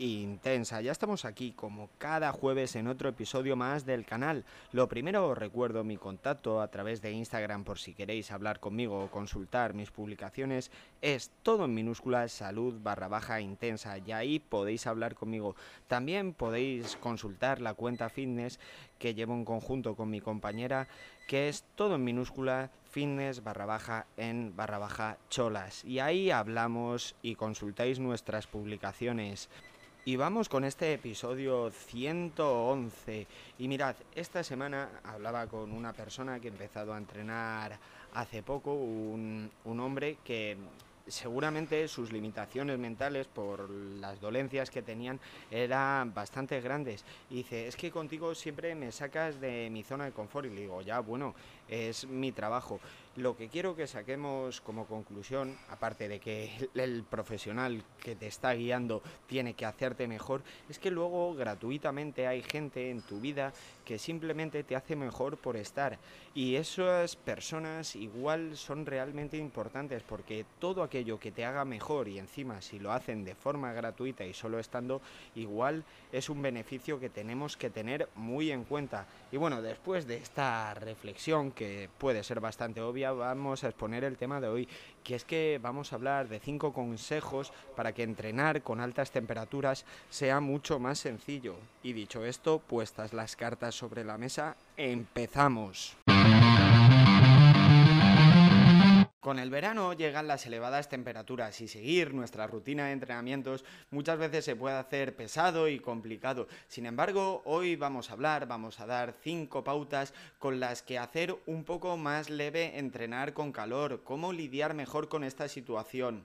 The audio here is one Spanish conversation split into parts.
intensa. Ya estamos aquí como cada jueves en otro episodio más del canal. Lo primero os recuerdo mi contacto a través de Instagram por si queréis hablar conmigo o consultar mis publicaciones. Es todo en minúsculas salud barra baja intensa y ahí podéis hablar conmigo. También podéis consultar la cuenta fitness que llevo en conjunto con mi compañera que es todo en minúscula fitness barra baja en barra baja cholas. Y ahí hablamos y consultáis nuestras publicaciones. Y vamos con este episodio 111. Y mirad, esta semana hablaba con una persona que ha empezado a entrenar hace poco, un, un hombre que seguramente sus limitaciones mentales por las dolencias que tenían eran bastante grandes. Y dice, es que contigo siempre me sacas de mi zona de confort. Y le digo, ya, bueno, es mi trabajo. Lo que quiero que saquemos como conclusión, aparte de que el profesional que te está guiando tiene que hacerte mejor, es que luego gratuitamente hay gente en tu vida que simplemente te hace mejor por estar. Y esas personas igual son realmente importantes porque todo aquello que te haga mejor y encima si lo hacen de forma gratuita y solo estando, igual es un beneficio que tenemos que tener muy en cuenta. Y bueno, después de esta reflexión que puede ser bastante obvia, vamos a exponer el tema de hoy, que es que vamos a hablar de cinco consejos para que entrenar con altas temperaturas sea mucho más sencillo. Y dicho esto, puestas las cartas sobre la mesa, empezamos. Con el verano llegan las elevadas temperaturas y seguir nuestra rutina de entrenamientos muchas veces se puede hacer pesado y complicado. Sin embargo, hoy vamos a hablar, vamos a dar cinco pautas con las que hacer un poco más leve entrenar con calor, cómo lidiar mejor con esta situación.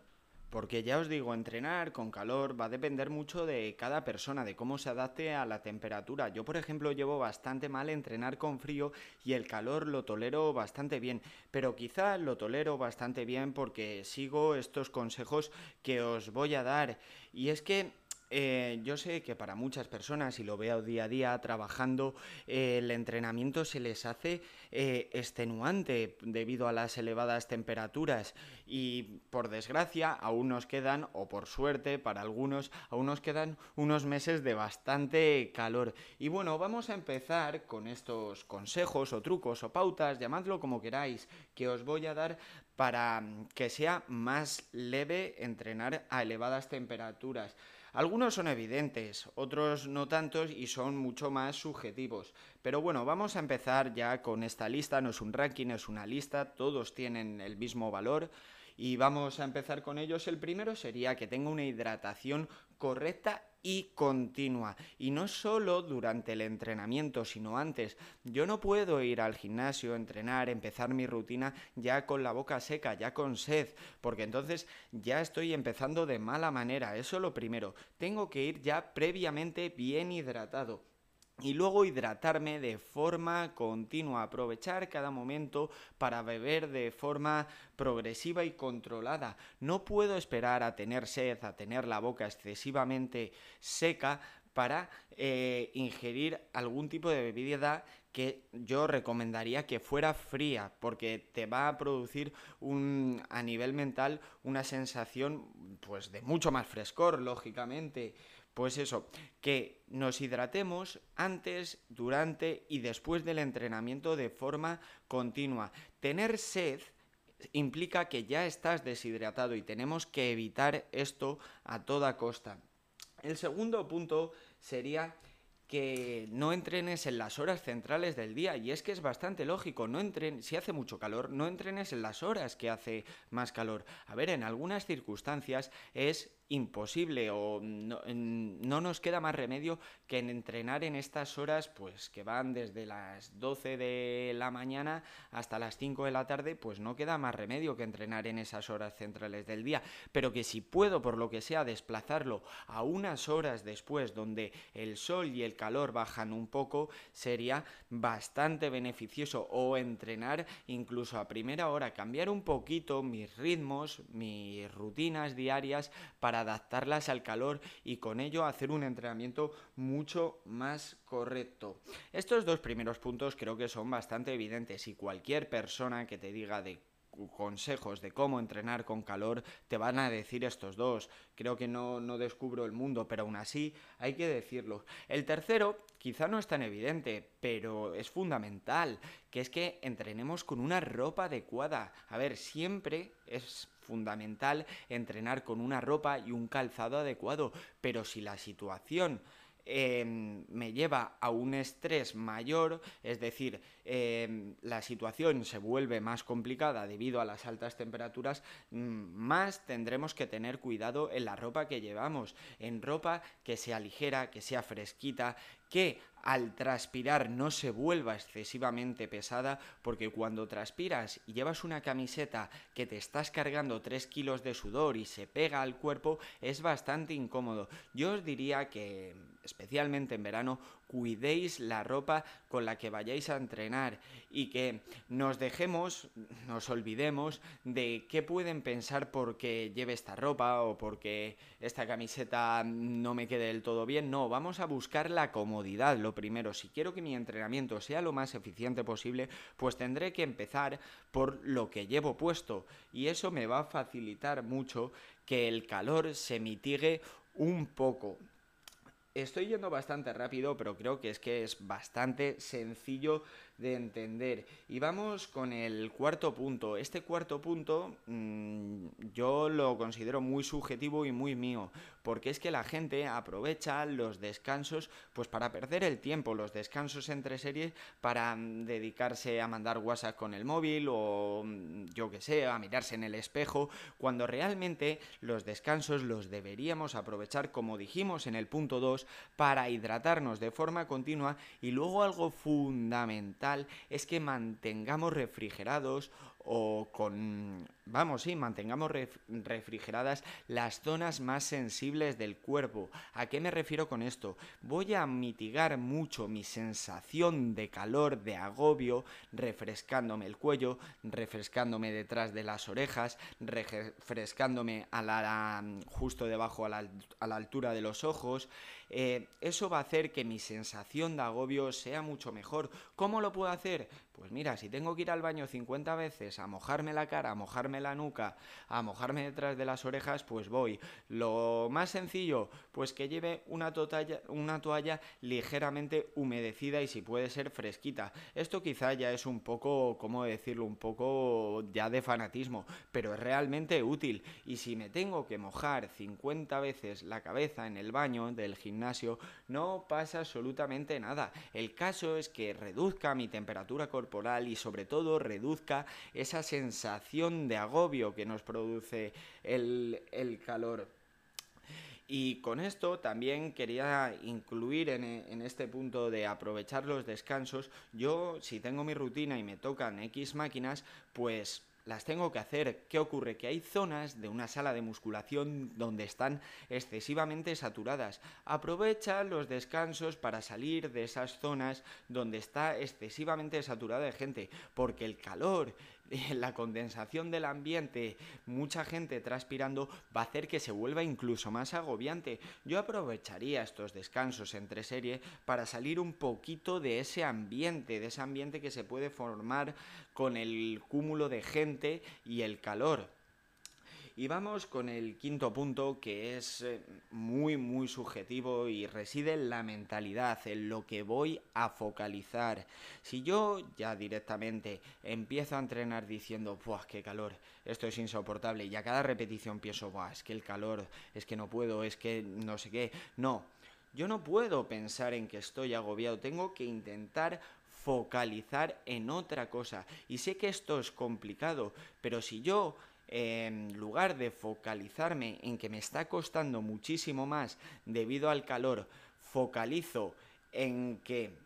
Porque ya os digo, entrenar con calor va a depender mucho de cada persona, de cómo se adapte a la temperatura. Yo, por ejemplo, llevo bastante mal entrenar con frío y el calor lo tolero bastante bien. Pero quizá lo tolero bastante bien porque sigo estos consejos que os voy a dar. Y es que eh, yo sé que para muchas personas, y lo veo día a día trabajando, eh, el entrenamiento se les hace eh, extenuante debido a las elevadas temperaturas y por desgracia aún nos quedan, o por suerte para algunos, aún nos quedan unos meses de bastante calor. Y bueno, vamos a empezar con estos consejos o trucos o pautas, llamadlo como queráis, que os voy a dar para que sea más leve entrenar a elevadas temperaturas. Algunos son evidentes, otros no tantos y son mucho más subjetivos. Pero bueno, vamos a empezar ya con esta lista, no es un ranking, es una lista, todos tienen el mismo valor y vamos a empezar con ellos. El primero sería que tenga una hidratación correcta y continua. Y no solo durante el entrenamiento, sino antes. Yo no puedo ir al gimnasio, entrenar, empezar mi rutina ya con la boca seca, ya con sed, porque entonces ya estoy empezando de mala manera. Eso lo primero. Tengo que ir ya previamente bien hidratado y luego hidratarme de forma continua, aprovechar cada momento para beber de forma progresiva y controlada. No puedo esperar a tener sed, a tener la boca excesivamente seca para eh, ingerir algún tipo de bebida que yo recomendaría que fuera fría, porque te va a producir un, a nivel mental una sensación pues de mucho más frescor, lógicamente. Pues eso, que nos hidratemos antes, durante y después del entrenamiento de forma continua. Tener sed implica que ya estás deshidratado y tenemos que evitar esto a toda costa. El segundo punto sería que no entrenes en las horas centrales del día y es que es bastante lógico, no entren, si hace mucho calor, no entrenes en las horas que hace más calor. A ver, en algunas circunstancias es imposible o no, no, nos queda más remedio que en entrenar en estas horas pues que van desde las 12 de la mañana hasta las 5 de la tarde pues no queda más remedio que entrenar en esas horas centrales del día. Pero que si puedo por lo que sea desplazarlo a unas horas después donde el sol y el calor bajan un poco sería bastante beneficioso. O entrenar incluso a primera hora cambiar un poquito mis ritmos mis rutinas diarias para adaptarlas al calor y con ello hacer un entrenamiento mucho más correcto. Estos dos primeros puntos creo que son bastante evidentes y cualquier persona que te diga de consejos de cómo entrenar con calor te van a decir estos dos. Creo que no, no descubro el mundo, pero aún así hay que decirlo. El tercero quizá no es tan evidente, pero es fundamental, que es que entrenemos con una ropa adecuada. A ver, siempre es fundamental entrenar con una ropa y un calzado adecuado, pero si la situación Em, me lleva a un estrés mayor, es decir, em, la situación se vuelve más complicada debido a las altas temperaturas, mm, más tendremos que tener cuidado en la ropa que llevamos, en ropa que sea ligera, que sea fresquita, que al transpirar no se vuelva excesivamente pesada, porque cuando transpiras y llevas una camiseta que te estás cargando 3 kilos de sudor y se pega al cuerpo, es bastante incómodo. Yo os diría que, especialmente en verano, cuidéis la ropa con la que vayáis a entrenar y que nos dejemos, nos olvidemos de qué pueden pensar porque lleve esta ropa o porque esta camiseta no me quede del todo bien. No, vamos a buscar la comodidad. Lo primero, si quiero que mi entrenamiento sea lo más eficiente posible, pues tendré que empezar por lo que llevo puesto y eso me va a facilitar mucho que el calor se mitigue un poco. Estoy yendo bastante rápido, pero creo que es que es bastante sencillo de entender. Y vamos con el cuarto punto. Este cuarto punto mmm, yo lo considero muy subjetivo y muy mío, porque es que la gente aprovecha los descansos pues para perder el tiempo, los descansos entre series para mm, dedicarse a mandar WhatsApp con el móvil o mm, yo que sé, a mirarse en el espejo, cuando realmente los descansos los deberíamos aprovechar como dijimos en el punto 2 para hidratarnos de forma continua y luego algo fundamental es que mantengamos refrigerados o con, vamos, sí, mantengamos refrigeradas las zonas más sensibles del cuerpo. ¿A qué me refiero con esto? Voy a mitigar mucho mi sensación de calor, de agobio, refrescándome el cuello, refrescándome detrás de las orejas, refrescándome justo debajo a la, a la altura de los ojos. Eh, eso va a hacer que mi sensación de agobio sea mucho mejor. ¿Cómo lo puedo hacer? Pues mira, si tengo que ir al baño 50 veces a mojarme la cara, a mojarme la nuca, a mojarme detrás de las orejas, pues voy. Lo más sencillo, pues que lleve una, una toalla ligeramente humedecida y si puede ser fresquita. Esto quizá ya es un poco, ¿cómo decirlo? Un poco ya de fanatismo, pero es realmente útil. Y si me tengo que mojar 50 veces la cabeza en el baño del gimnasio, no pasa absolutamente nada. El caso es que reduzca mi temperatura corporal y sobre todo reduzca esa sensación de agobio que nos produce el, el calor. Y con esto también quería incluir en, en, este punto de aprovechar los descansos. Yo, si tengo mi rutina y me tocan X máquinas, pues las tengo que hacer. ¿Qué ocurre? Que hay zonas de una sala de musculación donde están excesivamente saturadas. Aprovecha los descansos para salir de esas zonas donde está excesivamente saturada de gente, porque el calor la condensación del ambiente, mucha gente transpirando, va a hacer que se vuelva incluso más agobiante. Yo aprovecharía estos descansos entre serie para salir un poquito de ese ambiente, de ese ambiente que se puede formar con el cúmulo de gente y el calor. Y vamos con el quinto punto que es eh, muy muy subjetivo y reside en la mentalidad, en lo que voy a focalizar. Si yo ya directamente empiezo a entrenar diciendo, ¡buah, qué calor! Esto es insoportable y a cada repetición pienso, ¡buah, es que el calor, es que no puedo, es que no sé qué! No, yo no puedo pensar en que estoy agobiado, tengo que intentar focalizar en otra cosa. Y sé que esto es complicado, pero si yo en lugar de focalizarme en que me está costando muchísimo más debido al calor, focalizo en que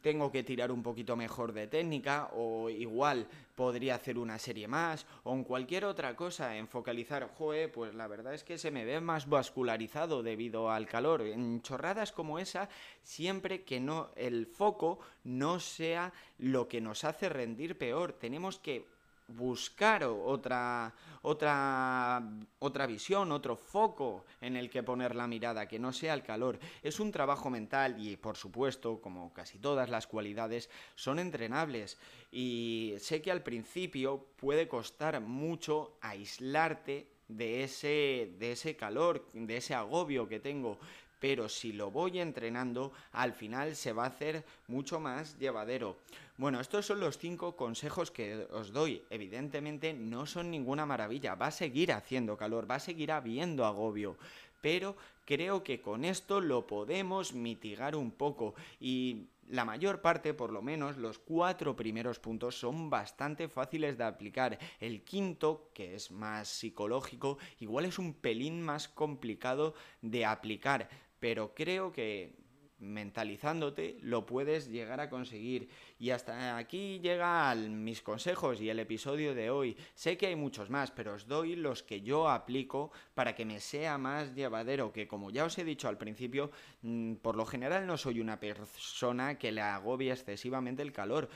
tengo que tirar un poquito mejor de técnica o igual podría hacer una serie más o en cualquier otra cosa en focalizar, joe, pues la verdad es que se me ve más vascularizado debido al calor. En chorradas como esa, siempre que no el foco no sea lo que nos hace rendir peor, tenemos que buscar otra, otra, otra visión, otro foco en el que poner la mirada, que no sea el calor. Es un trabajo mental y, por supuesto, como casi todas las cualidades, son entrenables. Y sé que al principio puede costar mucho aislarte de ese, de ese calor, de ese agobio que tengo, pero si lo voy entrenando, al final se va a hacer mucho más llevadero. Bueno, estos son los cinco consejos que os doy. Evidentemente no son ninguna maravilla, va a seguir haciendo calor, va a seguir habiendo agobio, pero creo que con esto lo podemos mitigar un poco y la mayor parte, por lo menos, los cuatro primeros puntos son bastante fáciles de aplicar. El quinto, que es más psicológico, igual es un pelín más complicado de aplicar pero creo que mentalizándote lo puedes llegar a conseguir. Y hasta aquí llegan mis consejos y el episodio de hoy. Sé que hay muchos más, pero os doy los que yo aplico para que me sea más llevadero, que como ya os he dicho al principio, mm, por lo general no soy una persona que le agobie excesivamente el calor,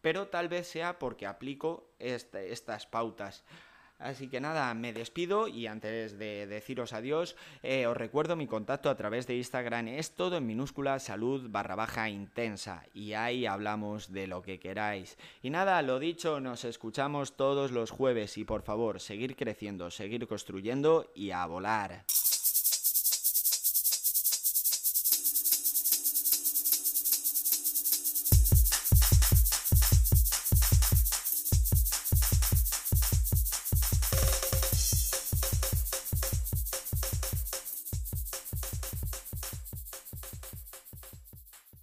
pero tal vez sea porque aplico estas pautas. Así que nada, me despido y antes de deciros adiós, eh, os recuerdo mi contacto a través de Instagram. Es todo en minúscula salud barra baja intensa y ahí hablamos de lo que queráis. Y nada, lo dicho, nos escuchamos todos los jueves y por favor, seguir creciendo, seguir construyendo y a volar.